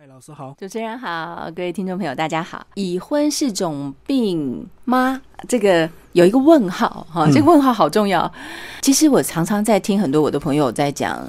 嗨，老师好，主持人好，各位听众朋友大家好。已婚是种病吗？这个有一个问号哈，这个问号好重要。其实我常常在听很多我的朋友在讲，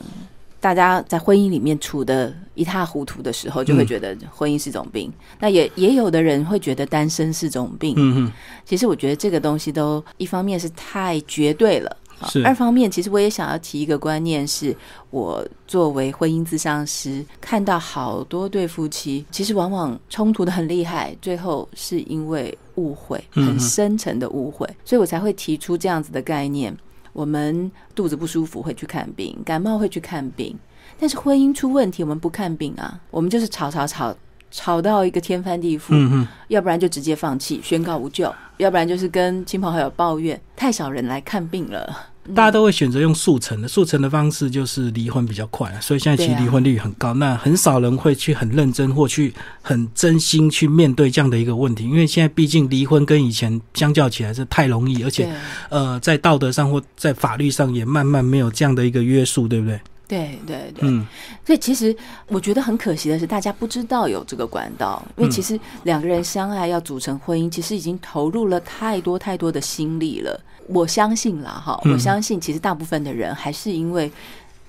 大家在婚姻里面处的一塌糊涂的时候，就会觉得婚姻是种病。那也也有的人会觉得单身是种病。嗯嗯，其实我觉得这个东西都一方面是太绝对了。是二方面，其实我也想要提一个观念，是我作为婚姻咨商师，看到好多对夫妻，其实往往冲突的很厉害，最后是因为误会，很深沉的误会，所以我才会提出这样子的概念。我们肚子不舒服会去看病，感冒会去看病，但是婚姻出问题，我们不看病啊，我们就是吵吵吵。吵到一个天翻地覆，嗯要不然就直接放弃，宣告无救；要不然就是跟亲朋好友抱怨，太少人来看病了。大家都会选择用速成的，速成的方式就是离婚比较快，所以现在其实离婚率很高。那很少人会去很认真或去很真心去面对这样的一个问题，因为现在毕竟离婚跟以前相较起来是太容易，而且呃，在道德上或在法律上也慢慢没有这样的一个约束，对不对？对对对，嗯，所以其实我觉得很可惜的是，大家不知道有这个管道，因为其实两个人相爱要组成婚姻，其实已经投入了太多太多的心力了。我相信啦，哈，我相信其实大部分的人还是因为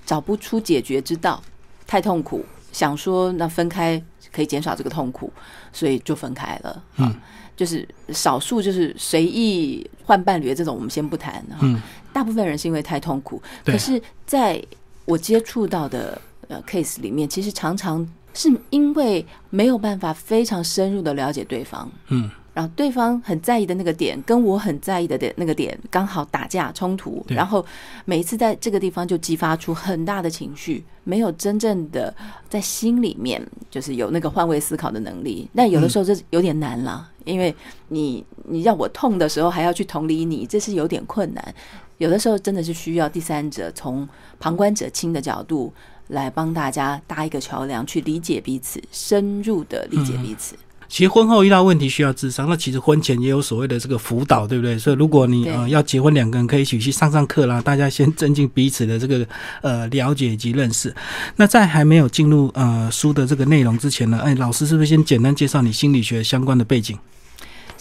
找不出解决之道，太痛苦，想说那分开可以减少这个痛苦，所以就分开了。嗯，就是少数就是随意换伴侣的这种，我们先不谈。嗯，大部分人是因为太痛苦，可是在我接触到的呃 case 里面，其实常常是因为没有办法非常深入的了解对方，嗯，然后对方很在意的那个点，跟我很在意的点那个点刚好打架冲突，然后每一次在这个地方就激发出很大的情绪，没有真正的在心里面就是有那个换位思考的能力，但有的时候这有点难了，因为你你让我痛的时候还要去同理你，这是有点困难。有的时候真的是需要第三者从旁观者清的角度来帮大家搭一个桥梁，去理解彼此，深入的理解彼此。其实婚后遇到问题需要智商，那其实婚前也有所谓的这个辅导，对不对？所以如果你呃要结婚，两个人可以一起去上上课啦，大家先增进彼此的这个呃了解以及认识。那在还没有进入呃书的这个内容之前呢，哎，老师是不是先简单介绍你心理学相关的背景？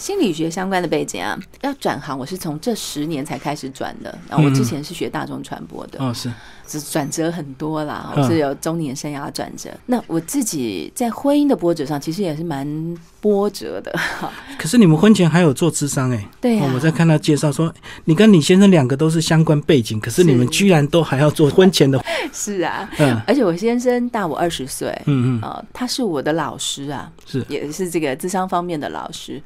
心理学相关的背景啊，要转行，我是从这十年才开始转的。然后我之前是学大众传播的，哦，是，是转折很多啦，我是有中年生涯转折。那我自己在婚姻的波折上，其实也是蛮波折的。可是你们婚前还有做智商哎？对呀，我在看到介绍说，你跟李先生两个都是相关背景，可是你们居然都还要做婚前的。是啊，嗯，而且我先生大我二十岁，嗯嗯，啊，他是我的老师啊，是，也是这个智商方面的老师。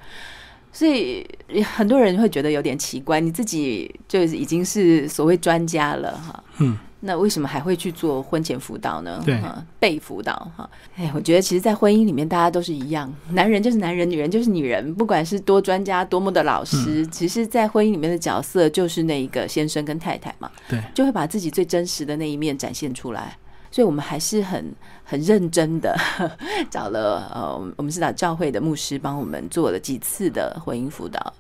所以很多人会觉得有点奇怪，你自己就已经是所谓专家了哈，嗯，那为什么还会去做婚前辅导呢？对，被辅导哈，哎，我觉得其实，在婚姻里面，大家都是一样，男人就是男人，女人就是女人，不管是多专家、多么的老师，其实，在婚姻里面的角色就是那一个先生跟太太嘛，对，就会把自己最真实的那一面展现出来。所以，我们还是很很认真的 找了呃，我们是找教会的牧师帮我们做了几次的婚姻辅导，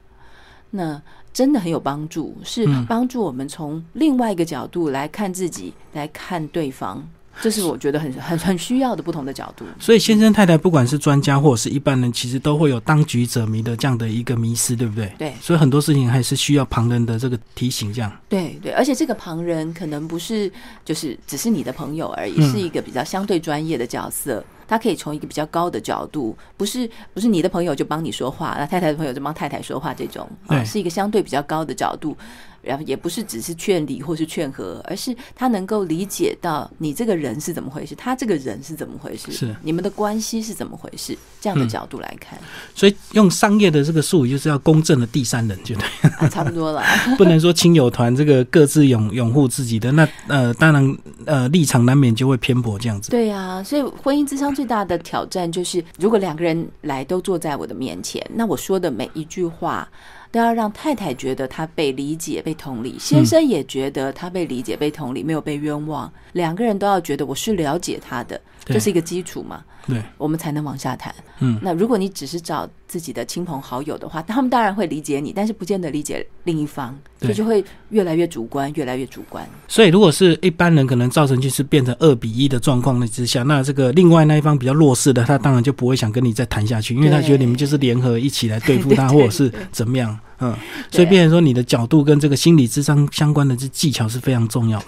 那真的很有帮助，是帮助我们从另外一个角度来看自己，来看对方。这是我觉得很 很很需要的不同的角度。所以先生太太不管是专家或者是一般人，其实都会有当局者迷的这样的一个迷失，对不对？对。所以很多事情还是需要旁人的这个提醒，这样。对对，而且这个旁人可能不是就是只是你的朋友而已，是一个比较相对专业的角色，他可以从一个比较高的角度，不是不是你的朋友就帮你说话，那太太的朋友就帮太太说话，这种啊，是一个相对比较高的角度。然后也不是只是劝离或是劝和，而是他能够理解到你这个人是怎么回事，他这个人是怎么回事，是你们的关系是怎么回事，这样的角度来看。所以用商业的这个术语，就是要公正的第三人，就对，差不多了。不能说亲友团这个各自拥拥护自己的，那呃，当然呃立场难免就会偏颇这样子。对呀，所以婚姻之商最大的挑战就是，如果两个人来都坐在我的面前，那我说的每一句话。都要让太太觉得他被理解、被同理，先生也觉得他被理解、被同理，没有被冤枉。两个人都要觉得我是了解他的，这是一个基础嘛？对，我们才能往下谈。嗯，那如果你只是找自己的亲朋好友的话，他们当然会理解你，但是不见得理解另一方，所以就会越来越主观，越来越主观。所以，如果是一般人可能造成就是变成二比一的状况的之下，那这个另外那一方比较弱势的，他当然就不会想跟你再谈下去，因为他觉得你们就是联合一起来对付他，或者是怎么样。嗯，所以变成说你的角度跟这个心理智商相关的这技巧是非常重要的。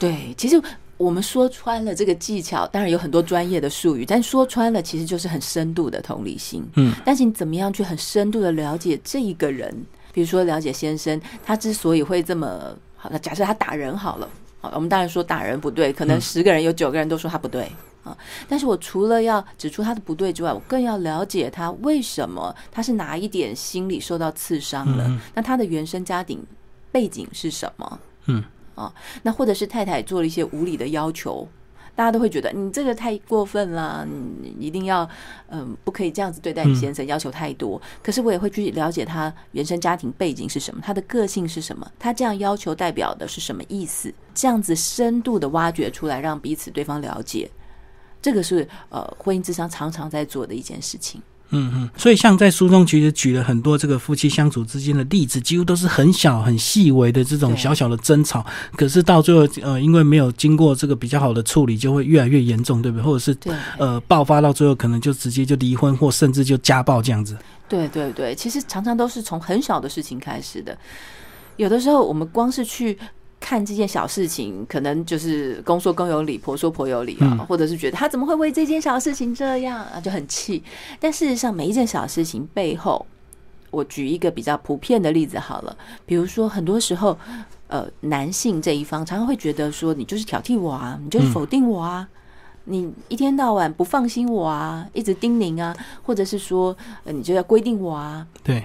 对，其实。我们说穿了这个技巧，当然有很多专业的术语，但说穿了其实就是很深度的同理心。嗯，但是你怎么样去很深度的了解这一个人？比如说了解先生，他之所以会这么好，那假设他打人好了，好，我们当然说打人不对，可能十个人有九个人都说他不对啊。但是我除了要指出他的不对之外，我更要了解他为什么他是哪一点心理受到刺伤了？那他的原生家庭背景是什么？嗯。啊，那或者是太太做了一些无理的要求，大家都会觉得你这个太过分了，你一定要嗯，不可以这样子对待你先生，要求太多。可是我也会去了解他原生家庭背景是什么，他的个性是什么，他这样要求代表的是什么意思？这样子深度的挖掘出来，让彼此对方了解，这个是呃婚姻智商常常在做的一件事情。嗯嗯，所以像在书中其实举了很多这个夫妻相处之间的例子，几乎都是很小很细微的这种小小的争吵，可是到最后呃，因为没有经过这个比较好的处理，就会越来越严重，对不对？或者是呃爆发到最后，可能就直接就离婚，或甚至就家暴这样子。对对对，其实常常都是从很小的事情开始的，有的时候我们光是去。看这件小事情，可能就是公说公有理，婆说婆有理啊，或者是觉得他怎么会为这件小事情这样啊，就很气。但事实上，每一件小事情背后，我举一个比较普遍的例子好了，比如说很多时候，呃，男性这一方常常会觉得说，你就是挑剔我啊，你就是否定我啊，你一天到晚不放心我啊，一直叮咛啊，或者是说，呃，你就要规定我啊，对。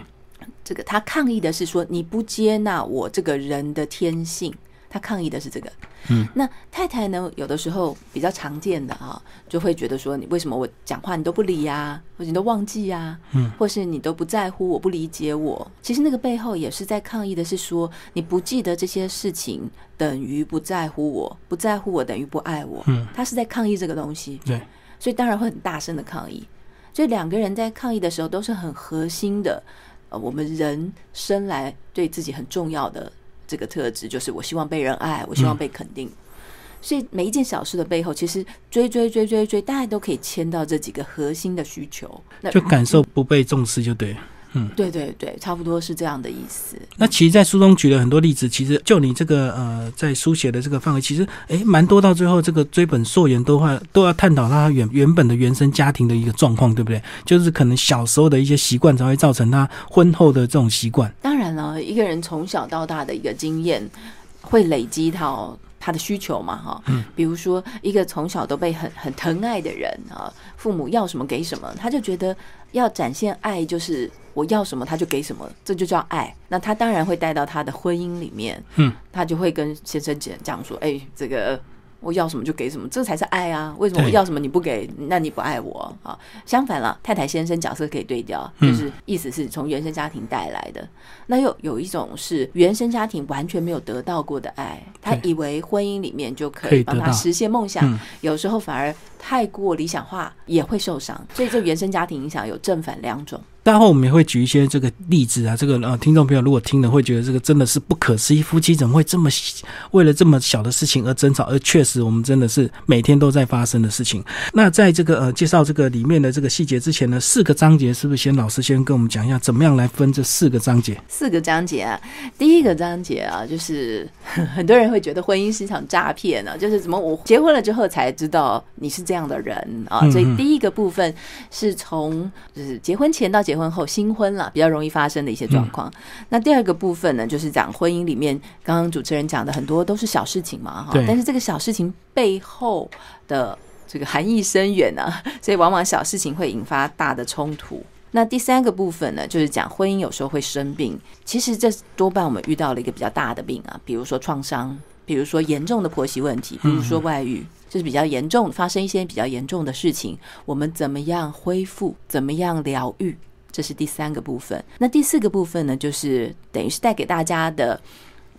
这个他抗议的是说你不接纳我这个人的天性，他抗议的是这个。嗯，那太太呢？有的时候比较常见的啊，就会觉得说你为什么我讲话你都不理呀，或者你都忘记呀，嗯，或是你都不在乎，我不理解我。其实那个背后也是在抗议的是说你不记得这些事情等于不在乎我，不在乎我等于不爱我。嗯，他是在抗议这个东西。对，所以当然会很大声的抗议。所以两个人在抗议的时候都是很核心的。呃，我们人生来对自己很重要的这个特质，就是我希望被人爱，我希望被肯定。所以每一件小事的背后，其实追追追追追，大家都可以牵到这几个核心的需求。那就感受不被重视，就对。嗯，对对对，差不多是这样的意思。那其实，在书中举了很多例子，其实就你这个呃，在书写的这个范围，其实哎，蛮多。到最后，这个追本溯源都会都要探讨他原原本的原生家庭的一个状况，对不对？就是可能小时候的一些习惯，才会造成他婚后的这种习惯。当然了，一个人从小到大的一个经验，会累积到。他的需求嘛，哈，嗯，比如说一个从小都被很很疼爱的人啊，父母要什么给什么，他就觉得要展现爱就是我要什么他就给什么，这就叫爱。那他当然会带到他的婚姻里面，嗯，他就会跟先生讲讲说，哎，这个。我要什么就给什么，这才是爱啊！为什么我要什么你不给？那你不爱我啊？相反了，太太先生角色可以对调，就是意思是从原生家庭带来的。那又有一种是原生家庭完全没有得到过的爱，他以为婚姻里面就可以帮他实现梦想，有时候反而太过理想化也会受伤。所以这原生家庭影响有正反两种。待会我们也会举一些这个例子啊，这个呃，听众朋友如果听了会觉得这个真的是不可思议，夫妻怎么会这么为了这么小的事情而争吵？而确实我们真的是每天都在发生的事情。那在这个呃介绍这个里面的这个细节之前呢，四个章节是不是先老师先跟我们讲一下，怎么样来分这四个章节？四个章节啊，第一个章节啊，就是很多人会觉得婚姻是一场诈骗呢，就是怎么我结婚了之后才知道你是这样的人啊，所以第一个部分是从就是结婚前到结。结婚后新婚了，比较容易发生的一些状况。那第二个部分呢，就是讲婚姻里面，刚刚主持人讲的很多都是小事情嘛，哈。但是这个小事情背后的这个含义深远啊，所以往往小事情会引发大的冲突。那第三个部分呢，就是讲婚姻有时候会生病。其实这多半我们遇到了一个比较大的病啊，比如说创伤，比如说严重的婆媳问题，比如说外遇。就是比较严重，发生一些比较严重的事情，我们怎么样恢复？怎么样疗愈？这是第三个部分，那第四个部分呢，就是等于是带给大家的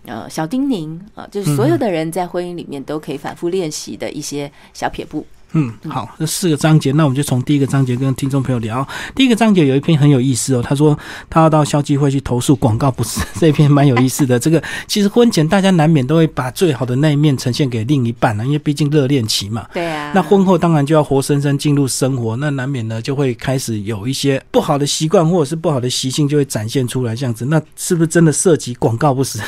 呃小叮咛啊，就是所有的人在婚姻里面都可以反复练习的一些小撇步。嗯，好，这四个章节，那我们就从第一个章节跟听众朋友聊。第一个章节有一篇很有意思哦，他说他要到消基会去投诉广告不实，这篇蛮有意思的。这个其实婚前大家难免都会把最好的那一面呈现给另一半呢，因为毕竟热恋期嘛。对啊。那婚后当然就要活生生进入生活，那难免呢就会开始有一些不好的习惯或者是不好的习性就会展现出来，这样子，那是不是真的涉及广告不实？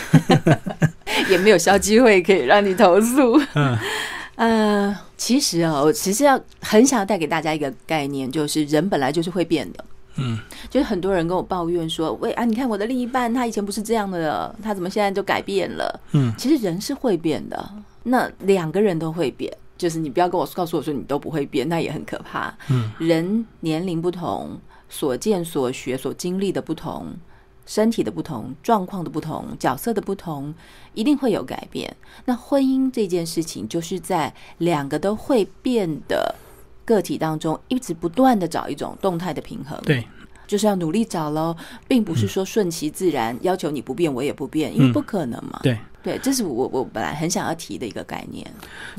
也没有消基会可以让你投诉。嗯。呃，其实啊，我其实要很想要带给大家一个概念，就是人本来就是会变的。嗯，就是很多人跟我抱怨说，喂啊，你看我的另一半，他以前不是这样的，他怎么现在就改变了？嗯，其实人是会变的。那两个人都会变，就是你不要跟我告诉我说你都不会变，那也很可怕。嗯，人年龄不同，所见所学所经历的不同。身体的不同、状况的不同、角色的不同，一定会有改变。那婚姻这件事情，就是在两个都会变的个体当中，一直不断的找一种动态的平衡。对，就是要努力找喽，并不是说顺其自然，要求你不变，我也不变，因为不可能嘛。对。对，这是我我本来很想要提的一个概念，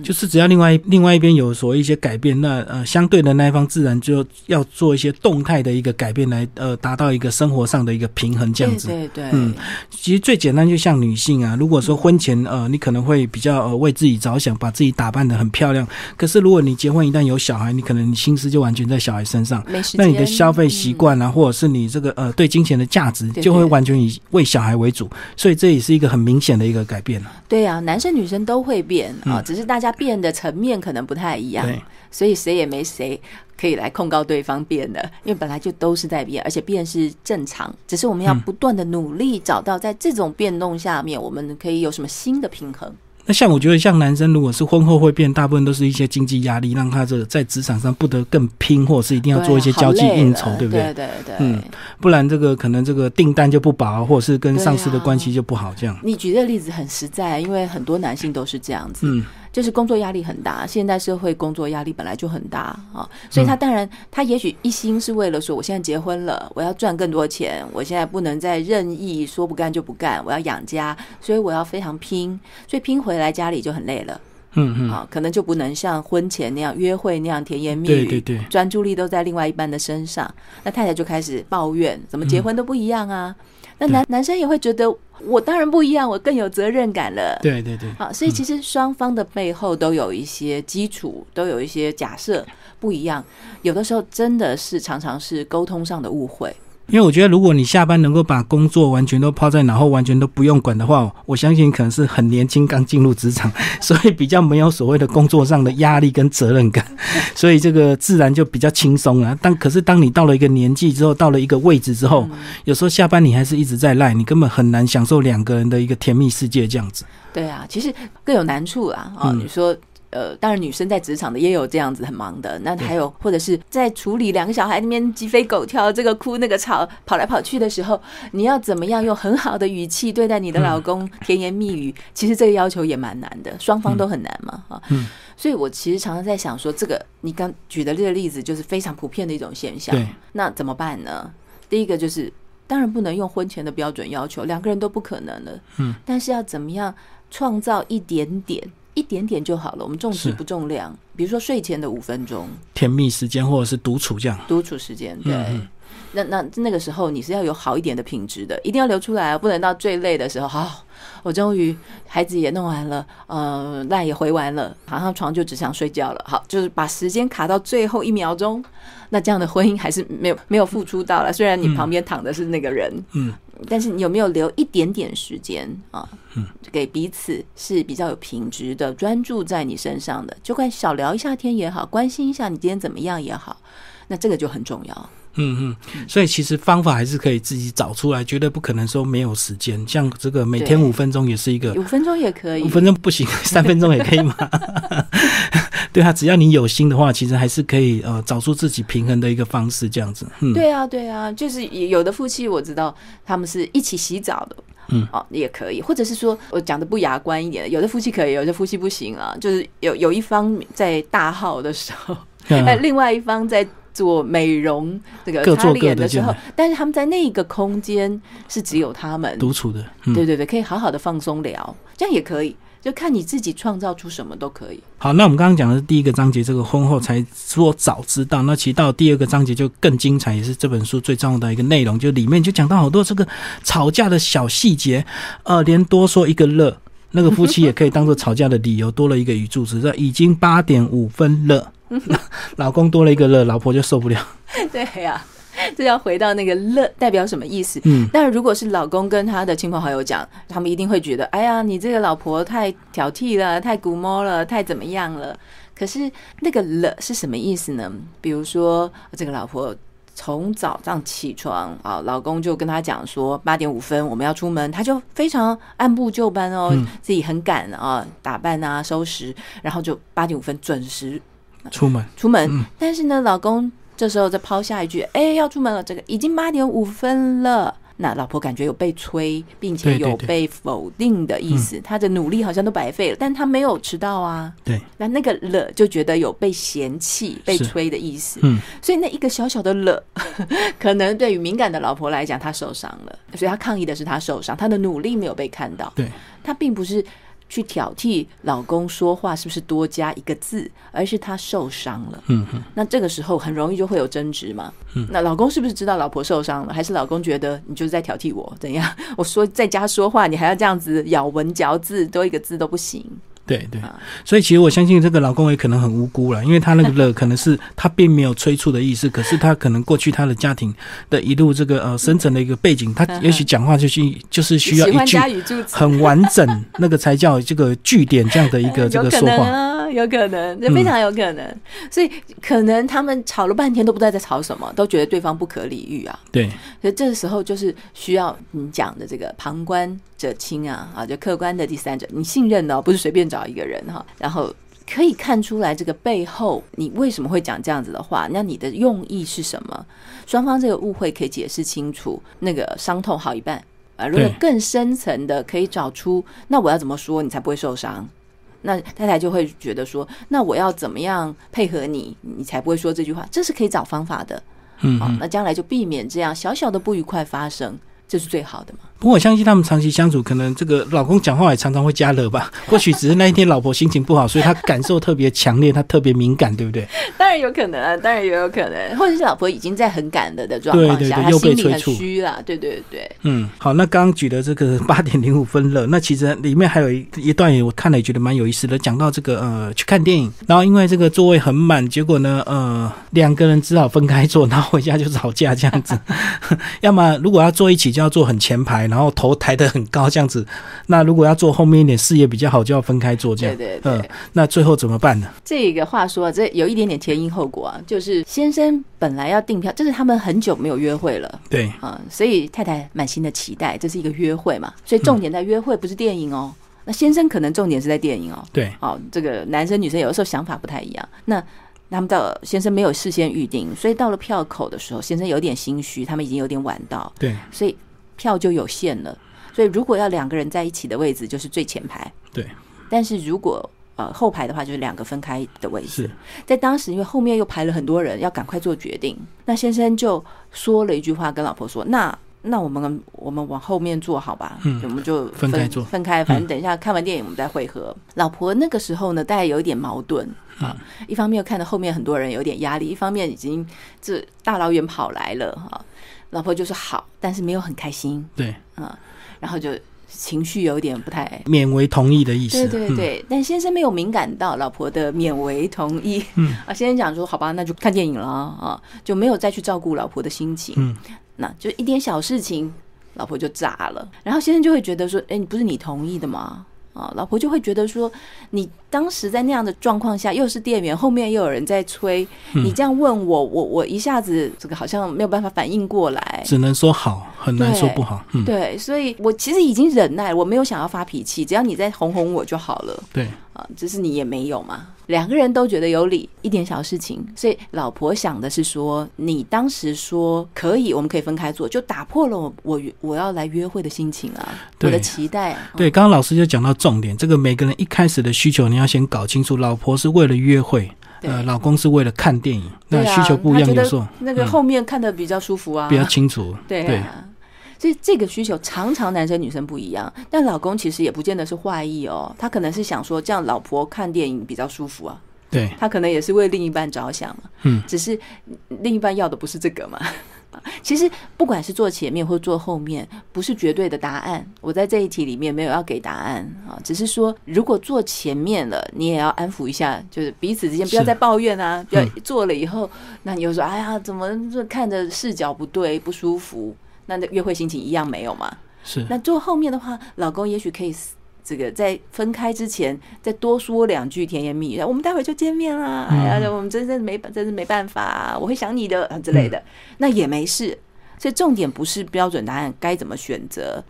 就是只要另外另外一边有所一些改变，那呃相对的那一方自然就要做一些动态的一个改变来呃达到一个生活上的一个平衡这样子。对对，嗯，其实最简单就像女性啊，如果说婚前呃你可能会比较呃为自己着想，把自己打扮的很漂亮，可是如果你结婚一旦有小孩，你可能你心思就完全在小孩身上，那你的消费习惯啊，或者是你这个呃对金钱的价值就会完全以为小孩为主，所以这也是一个很明显的一个改变了。对啊。男生女生都会变啊，只是大家变的层面可能不太一样，所以谁也没谁可以来控告对方变的，因为本来就都是在变，而且变是正常，只是我们要不断的努力找到在这种变动下面，我们可以有什么新的平衡。那像我觉得，像男生如果是婚后会变，大部分都是一些经济压力，让他这个在职场上不得更拼，或者是一定要做一些交际应酬，对不对？对对对。嗯，不然这个可能这个订单就不保，或者是跟上司的关系就不好。这样。你举的例子很实在，因为很多男性都是这样子。嗯。就是工作压力很大，现代社会工作压力本来就很大啊，所以他当然他也许一心是为了说，我现在结婚了，我要赚更多钱，我现在不能再任意说不干就不干，我要养家，所以我要非常拼，所以拼回来家里就很累了，嗯嗯，啊，可能就不能像婚前那样约会那样甜言蜜语，对对对，专注力都在另外一半的身上，那太太就开始抱怨，怎么结婚都不一样啊。那男男生也会觉得，我当然不一样，我更有责任感了。对对对，好，所以其实双方的背后都有一些基础，都有一些假设不一样，有的时候真的是常常是沟通上的误会。因为我觉得，如果你下班能够把工作完全都抛在脑后，完全都不用管的话，我相信可能是很年轻刚进入职场，所以比较没有所谓的工作上的压力跟责任感，所以这个自然就比较轻松啊。但可是当你到了一个年纪之后，到了一个位置之后，有时候下班你还是一直在赖，你根本很难享受两个人的一个甜蜜世界这样子。对啊，其实更有难处啊。啊，你说。呃，当然，女生在职场的也有这样子很忙的。那还有，或者是在处理两个小孩那边鸡飞狗跳，这个哭那个吵，跑来跑去的时候，你要怎么样用很好的语气对待你的老公，甜言蜜语？其实这个要求也蛮难的，双方都很难嘛，啊。嗯。所以我其实常常在想说，这个你刚举的这个例子就是非常普遍的一种现象。那怎么办呢？第一个就是，当然不能用婚前的标准要求，两个人都不可能的。嗯。但是要怎么样创造一点点？一点点就好了，我们重质不重量。比如说睡前的五分钟，甜蜜时间，或者是独处这样。独处时间，对。那那那个时候你是要有好一点的品质的，一定要留出来，不能到最累的时候。好，我终于孩子也弄完了，呃，赖也回完了，爬上床就只想睡觉了。好，就是把时间卡到最后一秒钟。那这样的婚姻还是没有没有付出到了，虽然你旁边躺的是那个人，嗯。但是你有没有留一点点时间啊？嗯，给彼此是比较有品质的，专注在你身上的，就快小聊一下天也好，关心一下你今天怎么样也好，那这个就很重要。嗯嗯，所以其实方法还是可以自己找出来，绝对不可能说没有时间。像这个每天五分钟也是一个，五分钟也可以，五分钟不行，三分钟也可以吗？对啊，只要你有心的话，其实还是可以呃找出自己平衡的一个方式，这样子。嗯，对啊，对啊，就是有的夫妻我知道他们是一起洗澡的，嗯，哦也可以，或者是说我讲的不雅观一点，有的夫妻可以，有的夫妻不行啊，就是有有一方在大号的时候，哎，另外一方在做美容这个擦脸的时候，但是他们在那个空间是只有他们。独处的，对对对，可以好好的放松聊，这样也可以。就看你自己创造出什么都可以。好，那我们刚刚讲的是第一个章节，这个婚后才说早知道。那其实到第二个章节就更精彩，也是这本书最重要的一个内容，就里面就讲到好多这个吵架的小细节，呃，连多说一个乐，那个夫妻也可以当做吵架的理由，多了一个语助词，这已经八点五分了，老公多了一个乐，老婆就受不了。对呀。这要回到那个乐代表什么意思？嗯，但如果是老公跟他的亲朋好友讲，他们一定会觉得，哎呀，你这个老婆太挑剔了，太古摸了，太怎么样了？可是那个乐是什么意思呢？比如说，这个老婆从早上起床啊，老公就跟他讲说，八点五分我们要出门，他就非常按部就班哦，自己很赶啊，打扮啊，收拾，然后就八点五分准时出门出门。但是呢，老公。这时候再抛下一句：“哎，要出门了，这个已经八点五分了。”那老婆感觉有被催，并且有被否定的意思，她的努力好像都白费了，但她没有迟到啊。对，那那个了就觉得有被嫌弃、被催的意思。嗯，所以那一个小小的了，可能对于敏感的老婆来讲，她受伤了，所以她抗议的是她受伤，她的努力没有被看到。对，她并不是。去挑剔老公说话是不是多加一个字，而是他受伤了。嗯哼，那这个时候很容易就会有争执嘛。嗯，那老公是不是知道老婆受伤了，还是老公觉得你就是在挑剔我？怎样？我说在家说话，你还要这样子咬文嚼字，多一个字都不行。对对，所以其实我相信这个老公也可能很无辜了，因为他那个乐 可能是他并没有催促的意思，可是他可能过去他的家庭的一路这个呃深层的一个背景，他也许讲话就是就是需要一句很完整，那个才叫这个句点这样的一个 这个说话。有可能，这非常有可能，所以可能他们吵了半天都不知道在吵什么，都觉得对方不可理喻啊。对，所以这个时候就是需要你讲的这个旁观者清啊，啊，就客观的第三者，你信任的，不是随便找一个人哈，然后可以看出来这个背后你为什么会讲这样子的话，那你的用意是什么？双方这个误会可以解释清楚，那个伤痛好一半啊。如果更深层的可以找出，那我要怎么说你才不会受伤？那太太就会觉得说，那我要怎么样配合你，你才不会说这句话？这是可以找方法的，嗯，好，那将来就避免这样小小的不愉快发生，这是最好的嘛。不过我相信他们长期相处，可能这个老公讲话也常常会加热吧。或许只是那一天老婆心情不好，所以他感受特别强烈，他特别敏感，对不对？当然有可能啊，当然也有可能，或者是老婆已经在很赶的的状况下，他心里很虚了。对对对，嗯，好，那刚刚举的这个八点零五分热，那其实里面还有一一段，我看了也觉得蛮有意思的，讲到这个呃去看电影，然后因为这个座位很满，结果呢呃两个人只好分开坐，然后回家就吵架这样子。要么如果要坐一起，就要坐很前排，然后头抬得。很高这样子，那如果要坐后面一点，视野比较好，就要分开坐这样。对对对，那最后怎么办呢？这个话说，这有一点点前因后果啊。就是先生本来要订票，就是他们很久没有约会了，对啊，所以太太满心的期待，这是一个约会嘛，所以重点在约会，不是电影哦。那先生可能重点是在电影哦。对，哦，这个男生女生有的时候想法不太一样。那他们到先生没有事先预定，所以到了票口的时候，先生有点心虚，他们已经有点晚到，对，所以票就有限了。所以，如果要两个人在一起的位置，就是最前排。对。但是如果呃后排的话，就是两个分开的位置。在当时，因为后面又排了很多人，要赶快做决定。那先生就说了一句话，跟老婆说：“那那我们我们往后面坐好吧？嗯，我们就分开坐，分开。反正等一下看完电影，我们再会合。”老婆那个时候呢，大概有一点矛盾啊。一方面又看到后面很多人有点压力，一方面已经这大老远跑来了哈。老婆就说好，但是没有很开心。对，嗯。然后就情绪有点不太勉为同意的意思，对对对。但先生没有敏感到老婆的勉为同意，嗯啊，先生讲说好吧，那就看电影了啊，就没有再去照顾老婆的心情，嗯，那就一点小事情，老婆就炸了，然后先生就会觉得说，哎，你不是你同意的吗？啊，老婆就会觉得说，你当时在那样的状况下，又是店员，后面又有人在催，你这样问我，我我一下子这个好像没有办法反应过来，只能说好，很难说不好。嗯，对，所以我其实已经忍耐，我没有想要发脾气，只要你再哄哄我就好了。对，啊，只是你也没有嘛。两个人都觉得有理，一点小事情，所以老婆想的是说，你当时说可以，我们可以分开做，就打破了我我我要来约会的心情啊，我的期待。对，刚刚老师就讲到重点，这个每个人一开始的需求，你要先搞清楚，老婆是为了约会，呃，老公是为了看电影，那需求不一样，有时候那个后面看的比较舒服啊，比较清楚，对。所以这个需求常常男生女生不一样。但老公其实也不见得是坏意哦，他可能是想说这样老婆看电影比较舒服啊。对，他可能也是为另一半着想嘛。嗯，只是另一半要的不是这个嘛。其实不管是坐前面或坐后面，不是绝对的答案。我在这一题里面没有要给答案啊，只是说如果坐前面了，你也要安抚一下，就是彼此之间不要再抱怨啊。不要坐了以后，那你又说哎呀，怎么这看着视角不对，不舒服？那约会心情一样没有嘛？是。那做后面的话，老公也许可以。这个在分开之前再多说两句甜言蜜语，我们待会就见面啦。哎呀，我们真真没真是没办法，我会想你的之类的，那也没事。所以重点不是标准答案该怎么选择，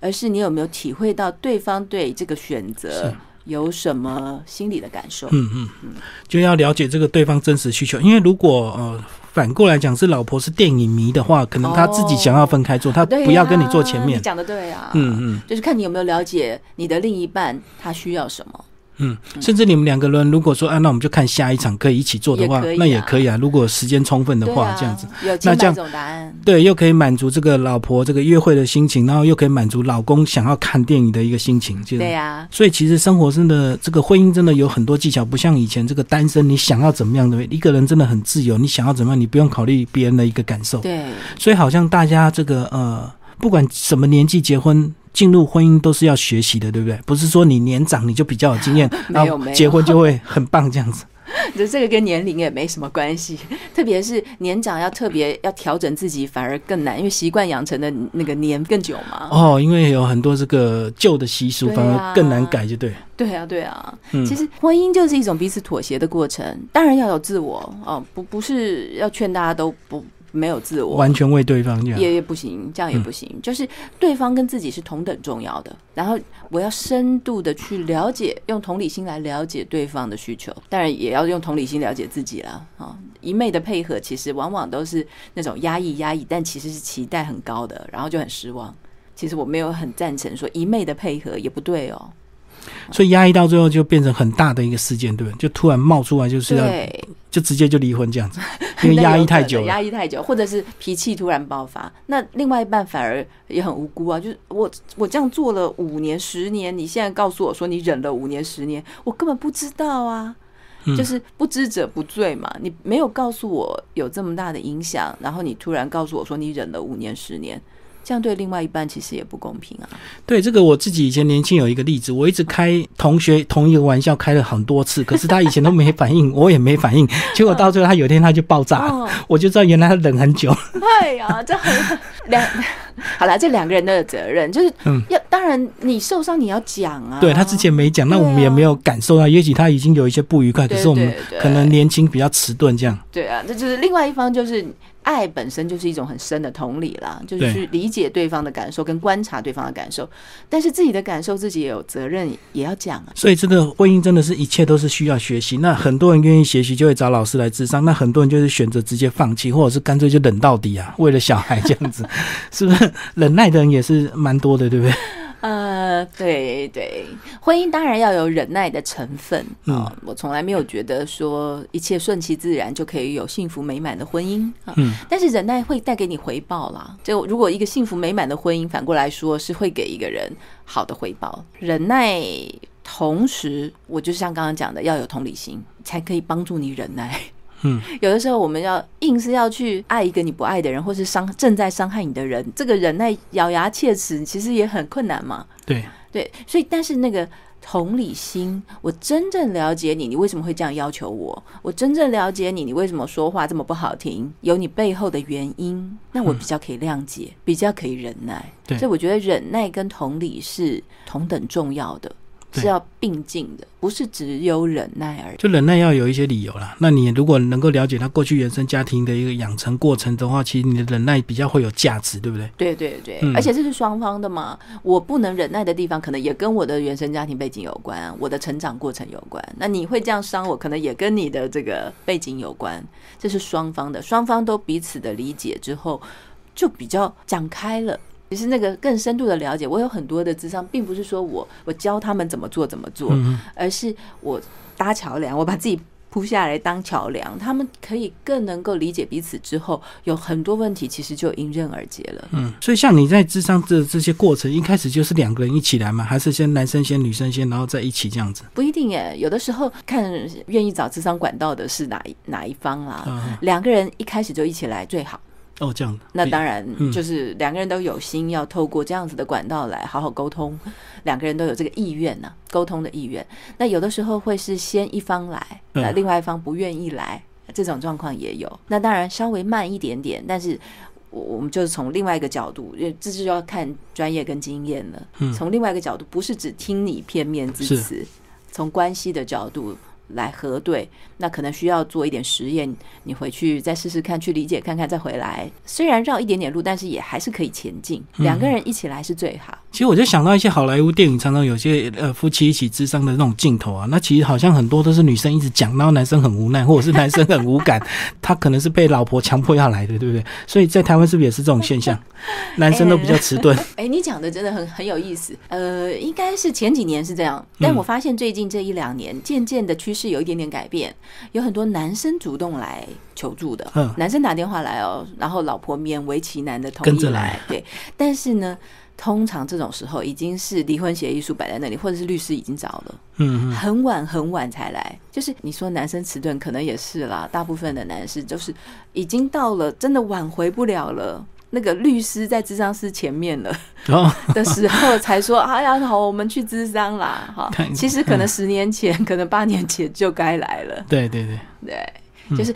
而是你有没有体会到对方对这个选择有什么心理的感受。嗯嗯嗯，就要了解这个对方真实需求，因为如果呃。反过来讲，是老婆是电影迷的话，可能他自己想要分开做，他不要跟你坐前面。讲的对啊，嗯嗯，就是看你有没有了解你的另一半，他需要什么。嗯，甚至你们两个人如果说啊，那我们就看下一场可以一起做的话，那也可以啊。如果时间充分的话，这样子，那这样答案对，又可以满足这个老婆这个约会的心情，然后又可以满足老公想要看电影的一个心情，就对呀。所以其实生活真的这个婚姻真的有很多技巧，不像以前这个单身，你想要怎么样的一个人真的很自由，你想要怎么样，你不用考虑别人的一个感受。对，所以好像大家这个呃，不管什么年纪结婚。进入婚姻都是要学习的，对不对？不是说你年长你就比较有经验，没有没，结婚就会很棒这样子。这这个跟年龄也没什么关系，特别是年长要特别要调整自己，反而更难，因为习惯养成的那个年更久嘛。哦，因为有很多这个旧的习俗，反而更难改，就对。对啊，对啊。其实婚姻就是一种彼此妥协的过程，当然要有自我哦，不不是要劝大家都不。没有自我，完全为对方这样也也不行，这样也不行。就是对方跟自己是同等重要的，然后我要深度的去了解，用同理心来了解对方的需求，当然也要用同理心了解自己了啊。一昧的配合，其实往往都是那种压抑压抑，但其实是期待很高的，然后就很失望。其实我没有很赞成说一昧的配合也不对哦。所以压抑到最后就变成很大的一个事件，对不对？就突然冒出来就是要。就直接就离婚这样子，因为压抑太久，压抑太久，或者是脾气突然爆发，那另外一半反而也很无辜啊。就是我我这样做了五年、十年，你现在告诉我说你忍了五年、十年，我根本不知道啊。就是不知者不罪嘛，你没有告诉我有这么大的影响，然后你突然告诉我说你忍了五年、十年。这样对另外一半其实也不公平啊。对这个，我自己以前年轻有一个例子，我一直开同学同一个玩笑开了很多次，可是他以前都没反应，我也没反应，结果到最后他有一天他就爆炸，我就知道原来他忍很久。哎呀，这很两 好了，这两个人的责任就是要，当然你受伤你要讲啊。对他之前没讲，那我们也没有感受到，也许他已经有一些不愉快，可是我们可能年轻比较迟钝这样。对啊，这就是另外一方就是。爱本身就是一种很深的同理啦，就是去理解对方的感受跟观察对方的感受，但是自己的感受自己也有责任也要讲啊。所以这个婚姻真的是一切都是需要学习。那很多人愿意学习，就会找老师来智商；那很多人就是选择直接放弃，或者是干脆就忍到底啊，为了小孩这样子，是不是？忍耐的人也是蛮多的，对不对？呃，对对，婚姻当然要有忍耐的成分啊。我从来没有觉得说一切顺其自然就可以有幸福美满的婚姻啊。嗯，但是忍耐会带给你回报啦。就如果一个幸福美满的婚姻，反过来说是会给一个人好的回报。忍耐，同时我就像刚刚讲的，要有同理心，才可以帮助你忍耐。嗯，有的时候我们要硬是要去爱一个你不爱的人，或是伤正在伤害你的人，这个忍耐咬牙切齿，其实也很困难嘛。对对，所以但是那个同理心，我真正了解你，你为什么会这样要求我？我真正了解你，你为什么说话这么不好听？有你背后的原因，那我比较可以谅解，比较可以忍耐。对，所以我觉得忍耐跟同理是同等重要的。是要并进的，不是只有忍耐而已。就忍耐要有一些理由啦。那你如果能够了解他过去原生家庭的一个养成过程的话，其实你的忍耐比较会有价值，对不对？对对对，而且这是双方的嘛。我不能忍耐的地方，可能也跟我的原生家庭背景有关，我的成长过程有关。那你会这样伤我，可能也跟你的这个背景有关。这是双方的，双方都彼此的理解之后，就比较讲开了。其实那个更深度的了解，我有很多的智商，并不是说我我教他们怎么做怎么做，而是我搭桥梁，我把自己铺下来当桥梁，他们可以更能够理解彼此。之后有很多问题，其实就迎刃而解了。嗯，所以像你在智商这这些过程，一开始就是两个人一起来吗？还是先男生先女生先，然后再一起这样子？不一定耶，有的时候看愿意找智商管道的是哪哪一方啦。两个人一开始就一起来最好。哦，这样的，那当然就是两个人都有心要透过这样子的管道来好好沟通，两个人都有这个意愿呢，沟通的意愿。那有的时候会是先一方来，那另外一方不愿意来，这种状况也有。那当然稍微慢一点点，但是我我们就是从另外一个角度，这就要看专业跟经验了。从另外一个角度，不是只听你片面之词，从关系的角度。来核对，那可能需要做一点实验，你回去再试试看，去理解看看，再回来。虽然绕一点点路，但是也还是可以前进。两个人一起来是最好。其实我就想到一些好莱坞电影，常常有些呃夫妻一起智商的那种镜头啊，那其实好像很多都是女生一直讲，然后男生很无奈，或者是男生很无感，他可能是被老婆强迫要来的，对不对？所以在台湾是不是也是这种现象？男生都比较迟钝。哎，你讲的真的很很有意思。呃，应该是前几年是这样，但我发现最近这一两年，渐渐的趋势有一点点改变，有很多男生主动来求助的。嗯，男生打电话来哦，然后老婆勉为其难的同意来。对，但是呢，通常这种时候已经是离婚协议书摆在那里，或者是律师已经找了。嗯，很晚很晚才来。就是你说男生迟钝，可能也是啦。大部分的男士就是已经到了真的挽回不了了。那个律师在智商师前面了 的时候，才说：“哎呀，好，我们去智商啦。”哈，其实可能十年前，可能八年前就该来了。对对对对，就是。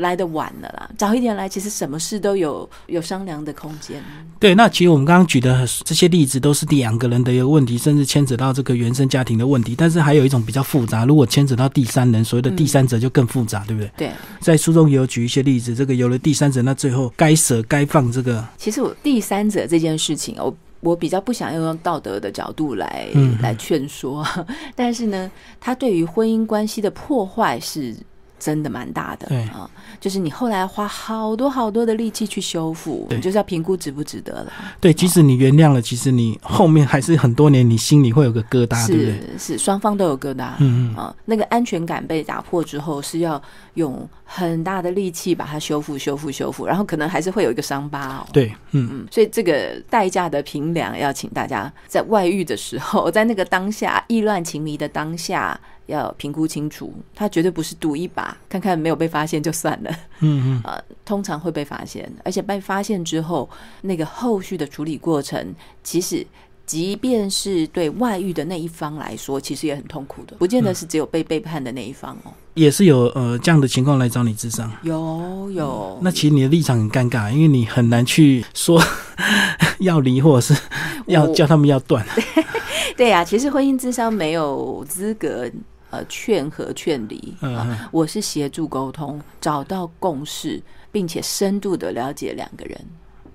来的晚了啦，早一点来，其实什么事都有有商量的空间。对，那其实我们刚刚举的这些例子都是两个人的一个问题，甚至牵扯到这个原生家庭的问题。但是还有一种比较复杂，如果牵扯到第三人，所谓的第三者就更复杂，对不对？对，在书中也有举一些例子，这个有了第三者，那最后该舍该放，这个其实我第三者这件事情，我我比较不想要用道德的角度来来劝说，但是呢，他对于婚姻关系的破坏是。真的蛮大的，对啊，就是你后来花好多好多的力气去修复，你就是要评估值不值得了。对，即使你原谅了，其实你后面还是很多年，你心里会有个疙瘩，对不对？是双方都有疙瘩，嗯嗯啊，那个安全感被打破之后，是要用很大的力气把它修复、修复、修复，然后可能还是会有一个伤疤哦。对，嗯嗯，所以这个代价的平量，要请大家在外遇的时候，在那个当下意乱情迷的当下。要评估清楚，他绝对不是赌一把，看看没有被发现就算了。嗯嗯，啊，通常会被发现，而且被发现之后，那个后续的处理过程，其实即便是对外遇的那一方来说，其实也很痛苦的，不见得是只有被背叛的那一方哦。也是有呃这样的情况来找你智商，有有。那其实你的立场很尴尬，因为你很难去说 要离，或者是要叫他们要断。对呀，其实婚姻智商没有资格。呃，劝和劝离啊，我是协助沟通，找到共识，并且深度的了解两个人。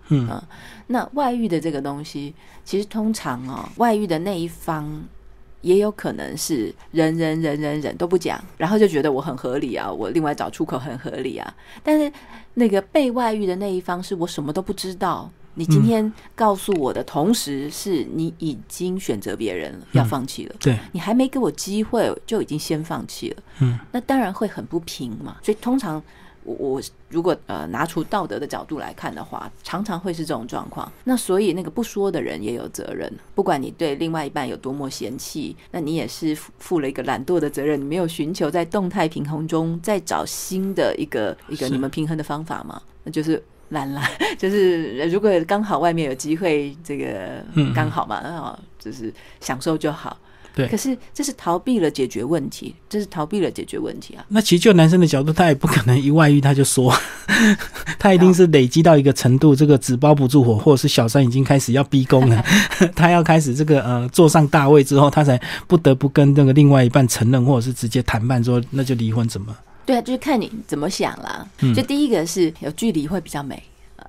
嗯，那外遇的这个东西，其实通常哦，外遇的那一方也有可能是人人人人人都不讲，然后就觉得我很合理啊，我另外找出口很合理啊。但是那个被外遇的那一方，是我什么都不知道。你今天告诉我的同时，是你已经选择别人了，要放弃了。对，你还没给我机会，就已经先放弃了。嗯，那当然会很不平嘛。所以通常我我如果呃拿出道德的角度来看的话，常常会是这种状况。那所以那个不说的人也有责任，不管你对另外一半有多么嫌弃，那你也是负了一个懒惰的责任。你没有寻求在动态平衡中再找新的一个一个你们平衡的方法嘛？那就是。懒懒，就是如果刚好外面有机会，这个刚好嘛，啊，就是享受就好。对，可是这是逃避了解决问题，这是逃避了解决问题啊。那其实就男生的角度，他也不可能一外遇他就说，他一定是累积到一个程度，这个纸包不住火，或者是小三已经开始要逼宫了，他要开始这个呃坐上大位之后，他才不得不跟那个另外一半承认，或者是直接谈判说那就离婚怎么？对啊，就是看你怎么想啦。就第一个是有距离会比较美，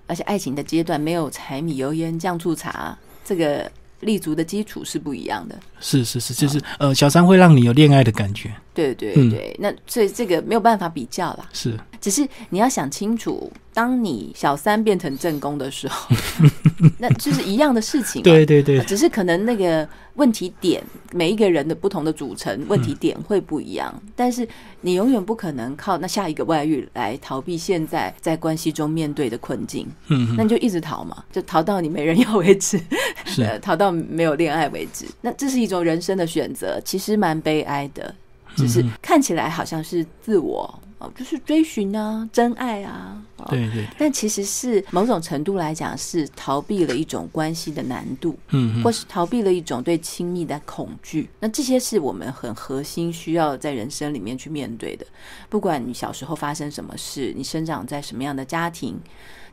而且爱情的阶段没有柴米油盐酱醋茶，这个立足的基础是不一样的。是是是，就是呃，小三会让你有恋爱的感觉。对对对，那所以这个没有办法比较啦。是，只是你要想清楚，当你小三变成正宫的时候，那就是一样的事情。对对对，只是可能那个问题点，每一个人的不同的组成问题点会不一样。但是你永远不可能靠那下一个外遇来逃避现在在关系中面对的困境。嗯，那你就一直逃嘛，就逃到你没人要为止，是 逃到没有恋爱为止。那这是一种人生的选择，其实蛮悲哀的。只是看起来好像是自我。就是追寻啊，真爱啊，对对，但其实是某种程度来讲，是逃避了一种关系的难度，嗯，或是逃避了一种对亲密的恐惧。那这些是我们很核心需要在人生里面去面对的。不管你小时候发生什么事，你生长在什么样的家庭，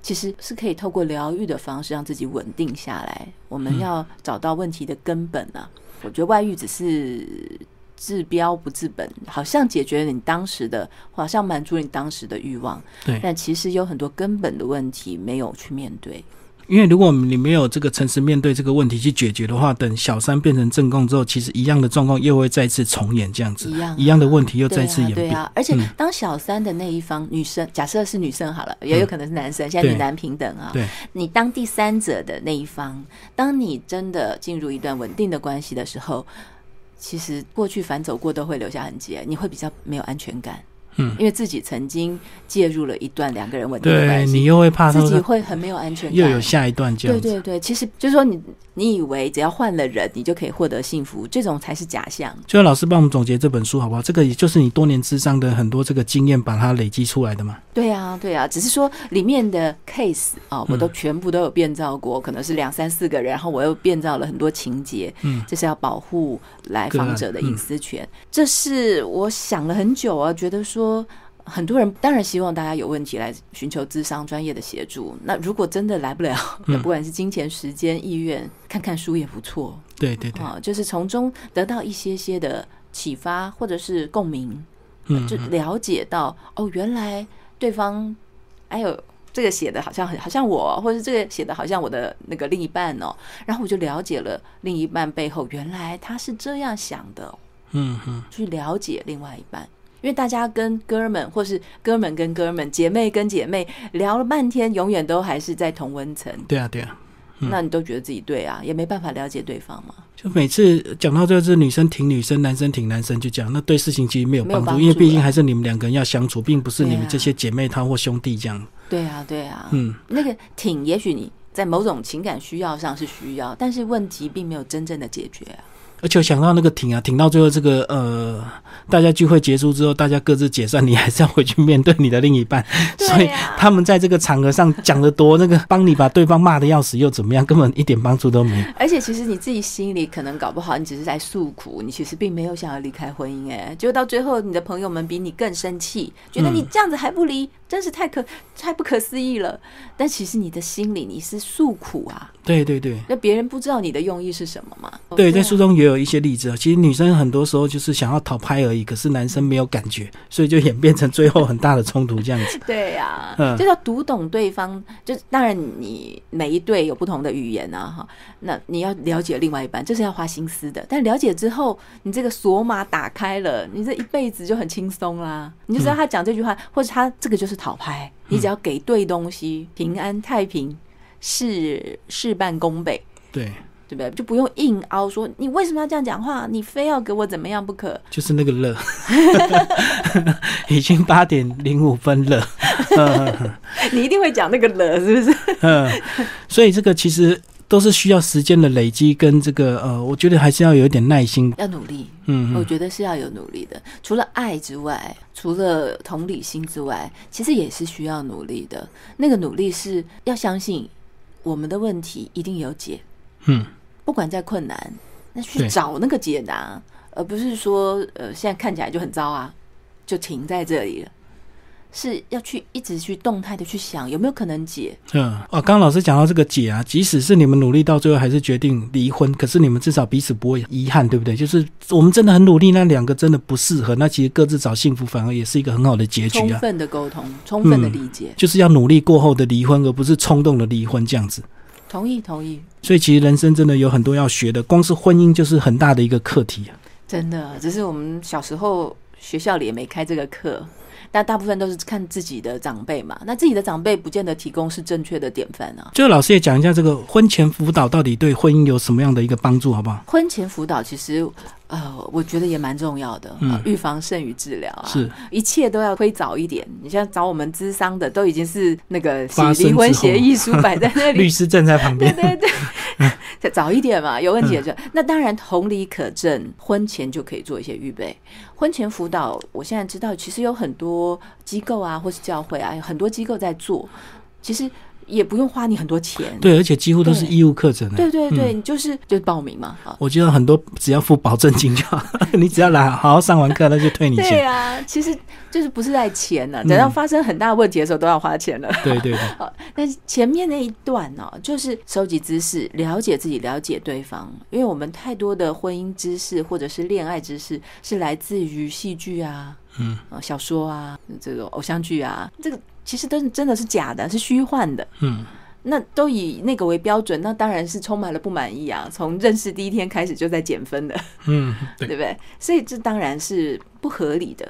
其实是可以透过疗愈的方式让自己稳定下来。我们要找到问题的根本啊！我觉得外遇只是。治标不治本，好像解决了你当时的，好像满足你当时的欲望，对，但其实有很多根本的问题没有去面对。因为如果你没有这个诚实面对这个问题去解决的话，等小三变成正宫之后，其实一样的状况又会再次重演，这样子，一样一样的问题又再次演变。对啊，而且当小三的那一方女生，假设是女生好了，也有可能是男生，现在女男平等啊。对，你当第三者的那一方，当你真的进入一段稳定的关系的时候。其实过去反走过都会留下痕迹，你会比较没有安全感。嗯，因为自己曾经介入了一段两个人稳定的关系，你又会怕自己会很没有安全感，又有下一段这样。对对对，其实就是说，你你以为只要换了人，你就可以获得幸福，这种才是假象。就，老师帮我们总结这本书好不好？这个也就是你多年智商的很多这个经验，把它累积出来的嘛。对啊，对啊，只是说里面的 case 啊，我都全部都有变造过，可能是两三四个人，然后我又变造了很多情节。嗯，这是要保护来访者的隐私权。这是我想了很久啊，觉得说。很多人当然希望大家有问题来寻求智商专业的协助。那如果真的来不了，那 不管是金钱、时间、意愿，看看书也不错。对对对，啊，就是从中得到一些些的启发或者是共鸣，嗯，就了解到哦，原来对方哎呦这个写的好像很好像我，或者这个写的好像我的那个另一半哦，然后我就了解了另一半背后原来他是这样想的，嗯哼，去了解另外一半。因为大家跟哥们，或是哥们跟哥们，姐妹跟姐妹聊了半天，永远都还是在同温层。对啊，对啊，那你都觉得自己对啊，也没办法了解对方嘛。就每次讲到这是女生挺女生，男生挺男生，就讲那对事情其实没有帮助，因为毕竟还是你们两个人要相处，并不是你们这些姐妹她或兄弟这样。对啊，对啊，嗯，那个挺，也许你在某种情感需要上是需要，但是问题并没有真正的解决啊。而且想到那个挺啊，挺到最后这个呃，大家聚会结束之后，大家各自解散，你还是要回去面对你的另一半。所以他们在这个场合上讲的多，那个帮你把对方骂的要死又怎么样，根本一点帮助都没有。而且其实你自己心里可能搞不好，你只是在诉苦，你其实并没有想要离开婚姻。哎，结果到最后，你的朋友们比你更生气，觉得你这样子还不离。真是太可太不可思议了，但其实你的心里你是诉苦啊。对对对，那别人不知道你的用意是什么吗？对，在书中也有一些例子啊。其实女生很多时候就是想要讨拍而已，可是男生没有感觉，所以就演变成最后很大的冲突这样子。对呀，就要读懂对方。就当然你每一对有不同的语言啊，哈，那你要了解另外一半，这是要花心思的。但了解之后，你这个锁码打开了，你这一辈子就很轻松啦。你就知道他讲这句话，或者他这个就是。讨拍，你只要给对东西，平安太平，事事半功倍，对对不对？就不用硬凹说你为什么要这样讲话，你非要给我怎么样不可？就是那个乐，已经八点零五分了，你一定会讲那个了，是不是？嗯，所以这个其实。都是需要时间的累积，跟这个呃，我觉得还是要有一点耐心，要努力。嗯，我觉得是要有努力的。除了爱之外，除了同理心之外，其实也是需要努力的。那个努力是要相信我们的问题一定有解。嗯，不管再困难，那去找那个解答，而不是说呃，现在看起来就很糟啊，就停在这里了。是要去一直去动态的去想有没有可能解？嗯，哦，刚刚老师讲到这个解啊，即使是你们努力到最后还是决定离婚，可是你们至少彼此不会遗憾，对不对？就是我们真的很努力，那两个真的不适合，那其实各自找幸福反而也是一个很好的结局啊。充分的沟通，充分的理解，就是要努力过后的离婚，而不是冲动的离婚这样子。同意，同意。所以其实人生真的有很多要学的，光是婚姻就是很大的一个课题啊。真的，只是我们小时候。学校里也没开这个课。但大部分都是看自己的长辈嘛，那自己的长辈不见得提供是正确的典范啊。就老师也讲一下这个婚前辅导到底对婚姻有什么样的一个帮助，好不好？婚前辅导其实呃，我觉得也蛮重要的，嗯，预防胜于治疗啊，是一切都要推早一点。你像找我们咨商的，都已经是那个离婚协议书摆在那里，律师站在旁边，对 对对。早一点嘛，有问题就那当然同理可证，婚前就可以做一些预备。婚前辅导，我现在知道其实有很多机构啊，或是教会啊，有很多机构在做，其实。也不用花你很多钱，对，而且几乎都是义务课程。对对对，你就是就是报名嘛。我觉得很多只要付保证金就好，你只要来好好上完课，那就退你钱。对啊，其实就是不是在钱呢，等到发生很大问题的时候都要花钱了。对对对。好，但是前面那一段呢，就是收集知识，了解自己，了解对方。因为我们太多的婚姻知识或者是恋爱知识是来自于戏剧啊，嗯啊小说啊，这种偶像剧啊，这个。其实都是真的是假的，是虚幻的。嗯，那都以那个为标准，那当然是充满了不满意啊。从认识第一天开始就在减分的，嗯，对不对？所以这当然是不合理的。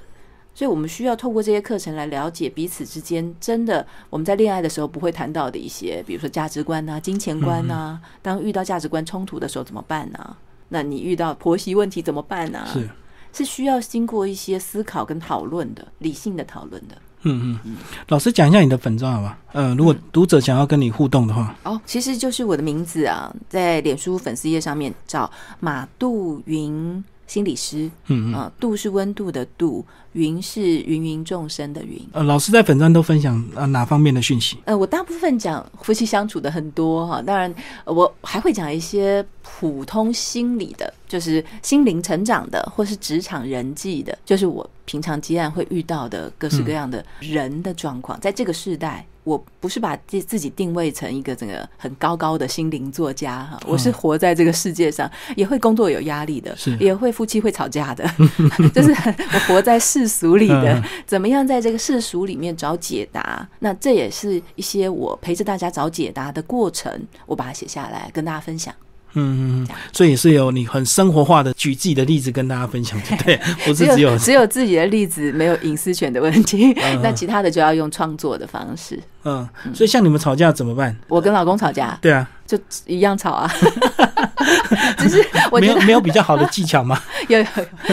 所以我们需要透过这些课程来了解彼此之间真的我们在恋爱的时候不会谈到的一些，比如说价值观啊、金钱观啊。当遇到价值观冲突的时候怎么办呢？那你遇到婆媳问题怎么办呢？是是需要经过一些思考跟讨论的，理性的讨论的。嗯嗯，老师讲一下你的粉状好吧？嗯，如果读者想要跟你互动的话，哦，其实就是我的名字啊，在脸书粉丝页上面找马杜云心理师，嗯嗯，度是温度的度，云是芸芸众生的云。呃，老师在粉砖都分享呃哪方面的讯息？呃，我大部分讲夫妻相处的很多哈，当然我还会讲一些普通心理的，就是心灵成长的，或是职场人际的，就是我。平常接案会遇到的各式各样的人的状况，在这个时代，我不是把自自己定位成一个整个很高高的心灵作家哈，我是活在这个世界上，也会工作有压力的，也会夫妻会吵架的，就是我活在世俗里的，怎么样在这个世俗里面找解答？那这也是一些我陪着大家找解答的过程，我把它写下来跟大家分享。嗯嗯，所以是有你很生活化的举自己的例子跟大家分享，对，不是只有只有自己的例子没有隐私权的问题，那其他的就要用创作的方式。嗯，所以像你们吵架怎么办？我跟老公吵架，对啊，就一样吵啊。只是我没有没有比较好的技巧吗？有有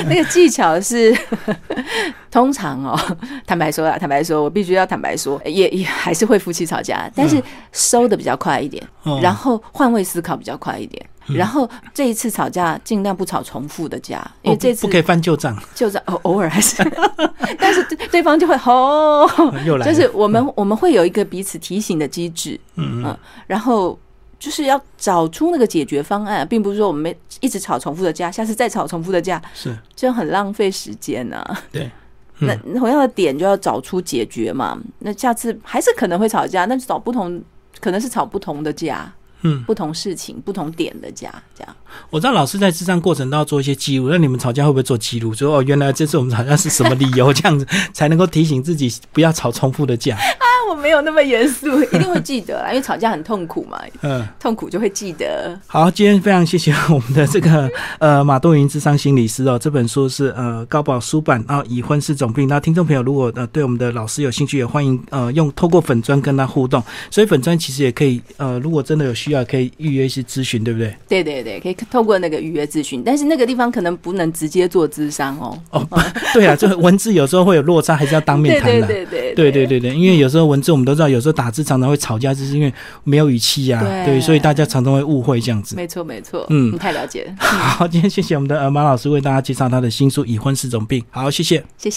那个技巧是，通常哦，坦白说啊，坦白说，我必须要坦白说，也也还是会夫妻吵架，但是收的比较快一点，然后换位思考比较快一点。然后这一次吵架尽量不吵重复的架，因为这次不可以翻旧账。旧账偶偶尔还是，但是对方就会吼，又来。就是我们我们会有一个彼此提醒的机制，嗯嗯，然后就是要找出那个解决方案，并不是说我们一直吵重复的架，下次再吵重复的架，是这样很浪费时间呐。对，那同样的点就要找出解决嘛。那下次还是可能会吵架，那就找不同，可能是吵不同的架。嗯，不同事情、不同点的家，这样。我知道老师在智障过程都要做一些记录，那你们吵架会不会做记录？说哦，原来这次我们吵架是什么理由？这样子才能够提醒自己不要吵重复的架。啊，我没有那么严肃，一定会记得啦，因为吵架很痛苦嘛。嗯，痛苦就会记得。好，今天非常谢谢我们的这个 呃马东云智商心理师哦，这本书是呃高宝书版然后，已婚是种病。那听众朋友如果呃对我们的老师有兴趣，也欢迎呃用透过粉砖跟他互动。所以粉砖其实也可以呃，如果真的有需。要可以预约一些咨询，对不对？对对对，可以透过那个预约咨询，但是那个地方可能不能直接做咨商哦。哦，对啊，这文字有时候会有落差，还是要当面谈的。对对对对对对对，因为有时候文字我们都知道，有时候打字常常会吵架，就是因为没有语气呀。对，所以大家常常会误会这样子。没错没错，嗯，不太了解。好，今天谢谢我们的马老师为大家介绍他的新书《已婚是种病》。好，谢谢，谢谢。